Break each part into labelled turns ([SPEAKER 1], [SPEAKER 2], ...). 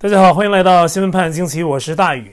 [SPEAKER 1] 大家好，欢迎来到新闻判惊奇，我是大宇。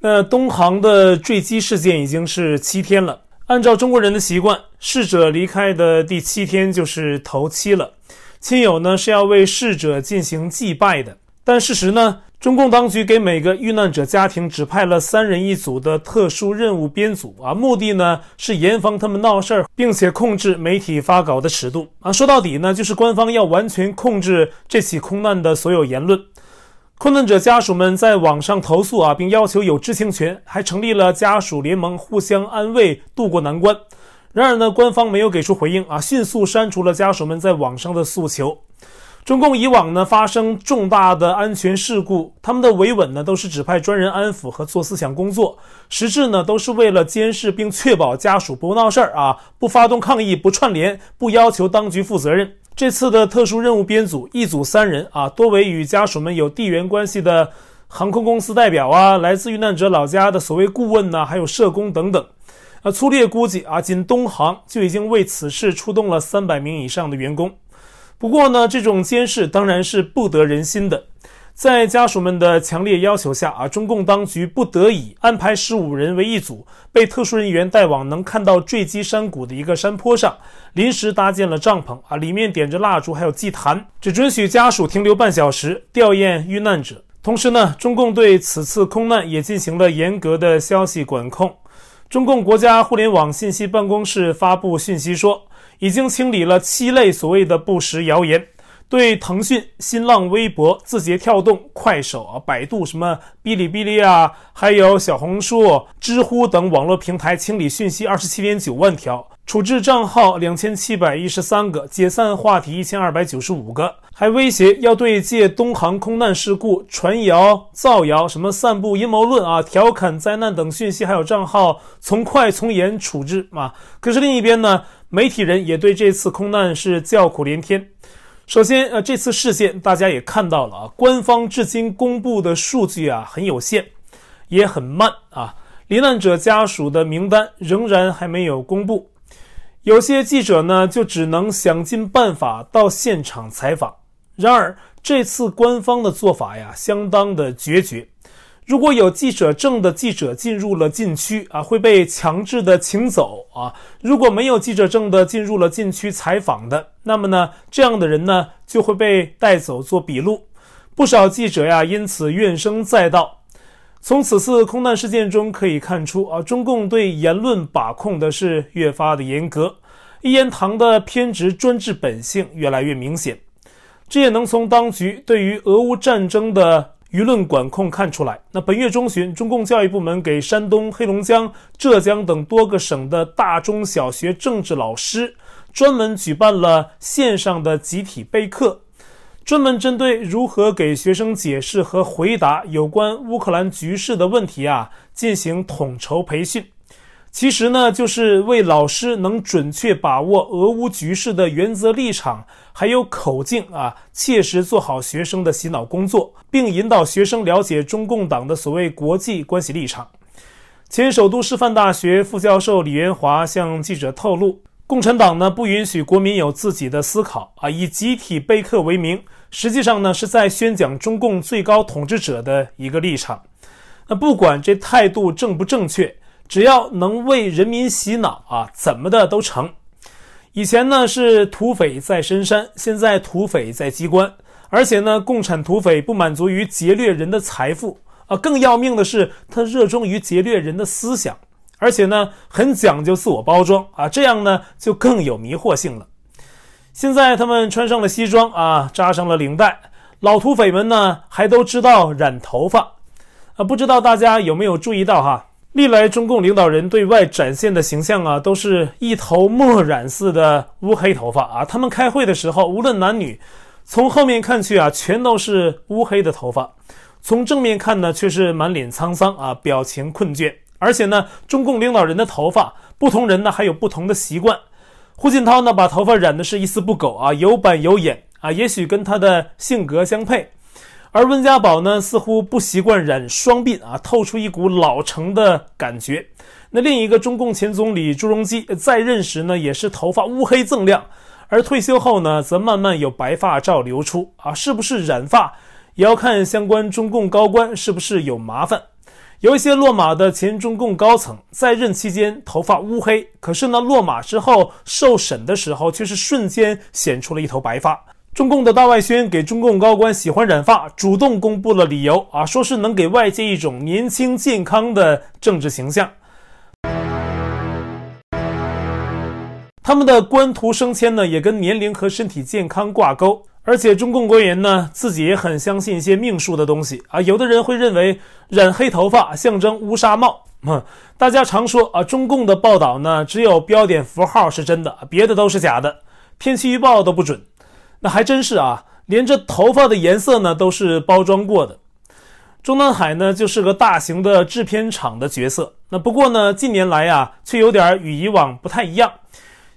[SPEAKER 1] 那东航的坠机事件已经是七天了。按照中国人的习惯，逝者离开的第七天就是头七了，亲友呢是要为逝者进行祭拜的。但事实呢，中共当局给每个遇难者家庭指派了三人一组的特殊任务编组啊，目的呢是严防他们闹事儿，并且控制媒体发稿的尺度啊。说到底呢，就是官方要完全控制这起空难的所有言论。困难者家属们在网上投诉啊，并要求有知情权，还成立了家属联盟，互相安慰，渡过难关。然而呢，官方没有给出回应啊，迅速删除了家属们在网上的诉求。中共以往呢发生重大的安全事故，他们的维稳呢都是指派专人安抚和做思想工作，实质呢都是为了监视并确保家属不闹事儿啊，不发动抗议，不串联，不要求当局负责任。这次的特殊任务编组一组三人啊，多为与家属们有地缘关系的航空公司代表啊，来自遇难者老家的所谓顾问呐、还有社工等等。啊，粗略估计啊，仅东航就已经为此事出动了三百名以上的员工。不过呢，这种监视当然是不得人心的。在家属们的强烈要求下啊，中共当局不得已安排十五人为一组，被特殊人员带往能看到坠机山谷的一个山坡上，临时搭建了帐篷啊，里面点着蜡烛，还有祭坛，只准许家属停留半小时，吊唁遇难者。同时呢，中共对此次空难也进行了严格的消息管控。中共国家互联网信息办公室发布讯息说，已经清理了七类所谓的不实谣言。对腾讯、新浪微博、字节跳动、快手啊、百度、什么哔哩哔哩啊，还有小红书、知乎等网络平台清理讯息二十七点九万条，处置账号两千七百一十三个，解散话题一千二百九十五个，还威胁要对借东航空难事故传谣、造谣、什么散布阴谋论啊、调侃灾难等讯息，还有账号从快从严处置啊。可是另一边呢，媒体人也对这次空难是叫苦连天。首先，呃，这次事件大家也看到了啊，官方至今公布的数据啊很有限，也很慢啊。罹难者家属的名单仍然还没有公布，有些记者呢就只能想尽办法到现场采访。然而，这次官方的做法呀，相当的决绝。如果有记者证的记者进入了禁区啊，会被强制的请走啊；如果没有记者证的进入了禁区采访的，那么呢，这样的人呢就会被带走做笔录。不少记者呀，因此怨声载道。从此次空难事件中可以看出啊，中共对言论把控的是越发的严格，一言堂的偏执专制本性越来越明显。这也能从当局对于俄乌战争的舆论管控看出来，那本月中旬，中共教育部门给山东、黑龙江、浙江等多个省的大中小学政治老师专门举办了线上的集体备课，专门针对如何给学生解释和回答有关乌克兰局势的问题啊，进行统筹培训。其实呢，就是为老师能准确把握俄乌局势的原则立场，还有口径啊，切实做好学生的洗脑工作，并引导学生了解中共党的所谓国际关系立场。前首都师范大学副教授李元华向记者透露，共产党呢不允许国民有自己的思考啊，以集体备课为名，实际上呢是在宣讲中共最高统治者的一个立场。那不管这态度正不正确。只要能为人民洗脑啊，怎么的都成。以前呢是土匪在深山，现在土匪在机关。而且呢，共产土匪不满足于劫掠人的财富啊，更要命的是他热衷于劫掠人的思想，而且呢很讲究自我包装啊，这样呢就更有迷惑性了。现在他们穿上了西装啊，扎上了领带，老土匪们呢还都知道染头发啊，不知道大家有没有注意到哈？历来中共领导人对外展现的形象啊，都是一头墨染似的乌黑头发啊。他们开会的时候，无论男女，从后面看去啊，全都是乌黑的头发；从正面看呢，却是满脸沧桑啊，表情困倦。而且呢，中共领导人的头发，不同人呢还有不同的习惯。胡锦涛呢，把头发染的是一丝不苟啊，有板有眼啊，也许跟他的性格相配。而温家宝呢，似乎不习惯染双鬓啊，透出一股老成的感觉。那另一个中共前总理朱镕基在任时呢，也是头发乌黑锃亮，而退休后呢，则慢慢有白发照流出啊。是不是染发，也要看相关中共高官是不是有麻烦。有一些落马的前中共高层在任期间头发乌黑，可是呢，落马之后受审的时候却是瞬间显出了一头白发。中共的大外宣给中共高官喜欢染发，主动公布了理由啊，说是能给外界一种年轻健康的政治形象。他们的官图升迁呢，也跟年龄和身体健康挂钩。而且中共官员呢，自己也很相信一些命数的东西啊。有的人会认为染黑头发象征乌纱帽。嗯，大家常说啊，中共的报道呢，只有标点符号是真的，别的都是假的，天气预报都不准。还真是啊，连这头发的颜色呢，都是包装过的。中南海呢，就是个大型的制片厂的角色。那不过呢，近年来啊，却有点与以往不太一样。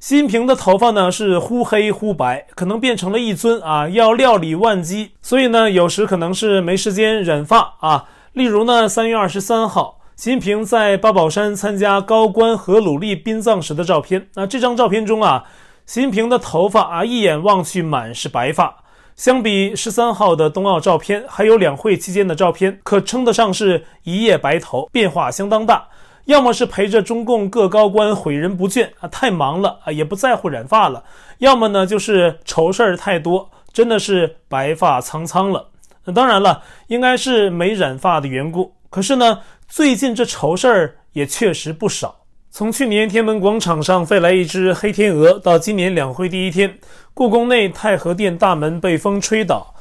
[SPEAKER 1] 习近平的头发呢是忽黑忽白，可能变成了一尊啊，要料理万机，所以呢，有时可能是没时间染发啊。例如呢，三月二十三号，习近平在八宝山参加高官和努力殡葬时的照片。那这张照片中啊，习近平的头发啊，一眼望去满是白发，相比十三号的冬奥照片，还有两会期间的照片，可称得上是一夜白头，变化相当大。要么是陪着中共各高官毁人不倦啊，太忙了啊，也不在乎染发了；要么呢，就是愁事儿太多，真的是白发苍苍了。那当然了，应该是没染发的缘故。可是呢，最近这愁事儿也确实不少。从去年天安门广场上飞来一只黑天鹅，到今年两会第一天，故宫内太和殿大门被风吹倒。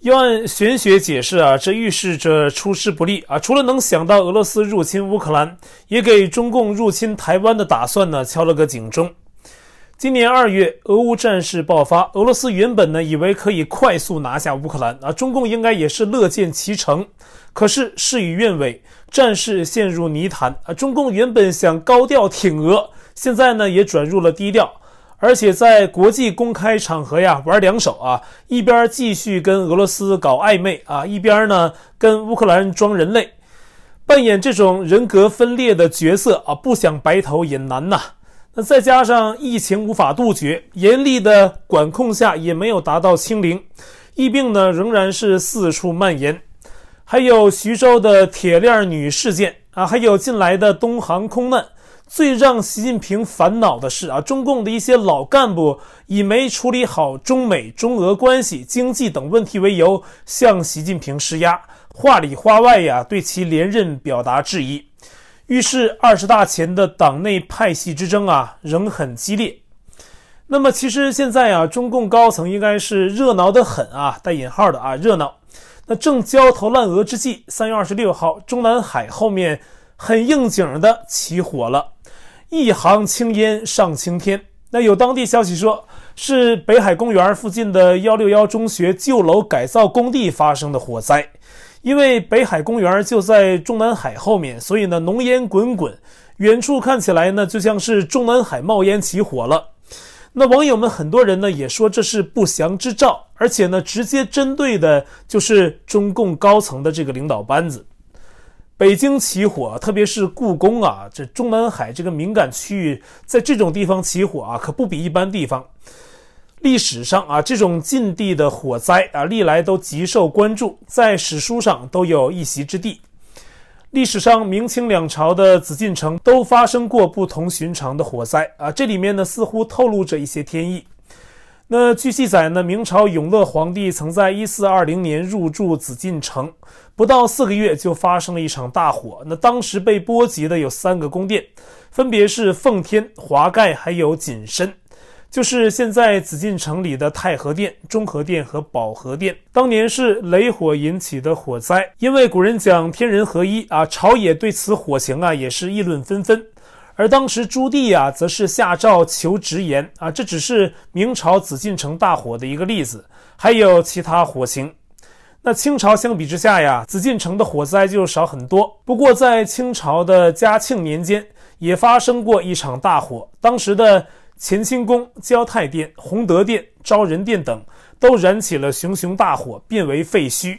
[SPEAKER 1] 要按玄学解释啊，这预示着出师不利啊。除了能想到俄罗斯入侵乌克兰，也给中共入侵台湾的打算呢敲了个警钟。今年二月，俄乌战事爆发，俄罗斯原本呢以为可以快速拿下乌克兰啊，中共应该也是乐见其成。可是事与愿违，战事陷入泥潭啊。中共原本想高调挺俄，现在呢也转入了低调。而且在国际公开场合呀，玩两手啊，一边继续跟俄罗斯搞暧昧啊，一边呢跟乌克兰装人类，扮演这种人格分裂的角色啊，不想白头也难呐。那再加上疫情无法杜绝，严厉的管控下也没有达到清零，疫病呢仍然是四处蔓延，还有徐州的铁链女事件啊，还有近来的东航空难。最让习近平烦恼的是啊，中共的一些老干部以没处理好中美、中俄关系、经济等问题为由，向习近平施压，话里话外呀，对其连任表达质疑。预示二十大前的党内派系之争啊，仍很激烈。那么，其实现在啊，中共高层应该是热闹得很啊，带引号的啊，热闹。那正焦头烂额之际，三月二十六号，中南海后面很应景的起火了。一行青烟上青天。那有当地消息说，是北海公园附近的幺六幺中学旧楼改造工地发生的火灾。因为北海公园就在中南海后面，所以呢，浓烟滚滚，远处看起来呢，就像是中南海冒烟起火了。那网友们很多人呢，也说这是不祥之兆，而且呢，直接针对的就是中共高层的这个领导班子。北京起火，特别是故宫啊，这中南海这个敏感区域，在这种地方起火啊，可不比一般地方。历史上啊，这种禁地的火灾啊，历来都极受关注，在史书上都有一席之地。历史上，明清两朝的紫禁城都发生过不同寻常的火灾啊，这里面呢，似乎透露着一些天意。那据记载呢，明朝永乐皇帝曾在一四二零年入住紫禁城，不到四个月就发生了一场大火。那当时被波及的有三个宫殿，分别是奉天、华盖还有景深，就是现在紫禁城里的太和殿、中和殿和保和殿。当年是雷火引起的火灾，因为古人讲天人合一啊，朝野对此火情啊也是议论纷纷。而当时朱棣啊，则是下诏求直言啊，这只是明朝紫禁城大火的一个例子，还有其他火情。那清朝相比之下呀，紫禁城的火灾就少很多。不过在清朝的嘉庆年间，也发生过一场大火，当时的乾清宫、交泰殿、弘德殿、昭仁殿等都燃起了熊熊大火，变为废墟。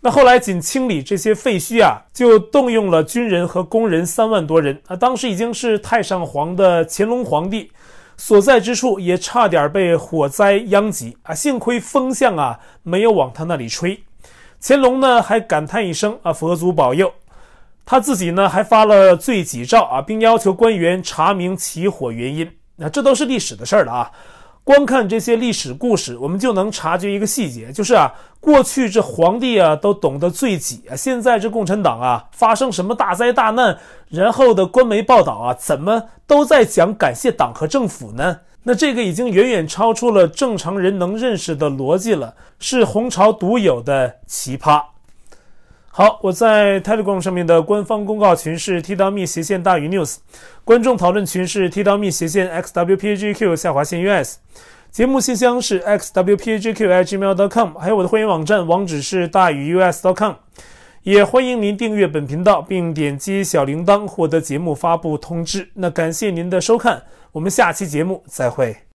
[SPEAKER 1] 那后来仅清理这些废墟啊，就动用了军人和工人三万多人啊。当时已经是太上皇的乾隆皇帝所在之处，也差点被火灾殃及啊。幸亏风向啊没有往他那里吹。乾隆呢还感叹一声啊，佛祖保佑。他自己呢还发了罪己诏啊，并要求官员查明起火原因。那这都是历史的事儿了啊。光看这些历史故事，我们就能察觉一个细节，就是啊，过去这皇帝啊都懂得罪己啊，现在这共产党啊发生什么大灾大难，然后的官媒报道啊，怎么都在讲感谢党和政府呢？那这个已经远远超出了正常人能认识的逻辑了，是红潮独有的奇葩。好，我在 Telegram 上面的官方公告群是 T.me 斜线大于 News，观众讨论群是 T.me 斜线 XWPAGQ 下划线 US，节目信箱是 XWPAGQ@gmail.com，还有我的会员网站网址是大于 US.com，也欢迎您订阅本频道并点击小铃铛获得节目发布通知。那感谢您的收看，我们下期节目再会。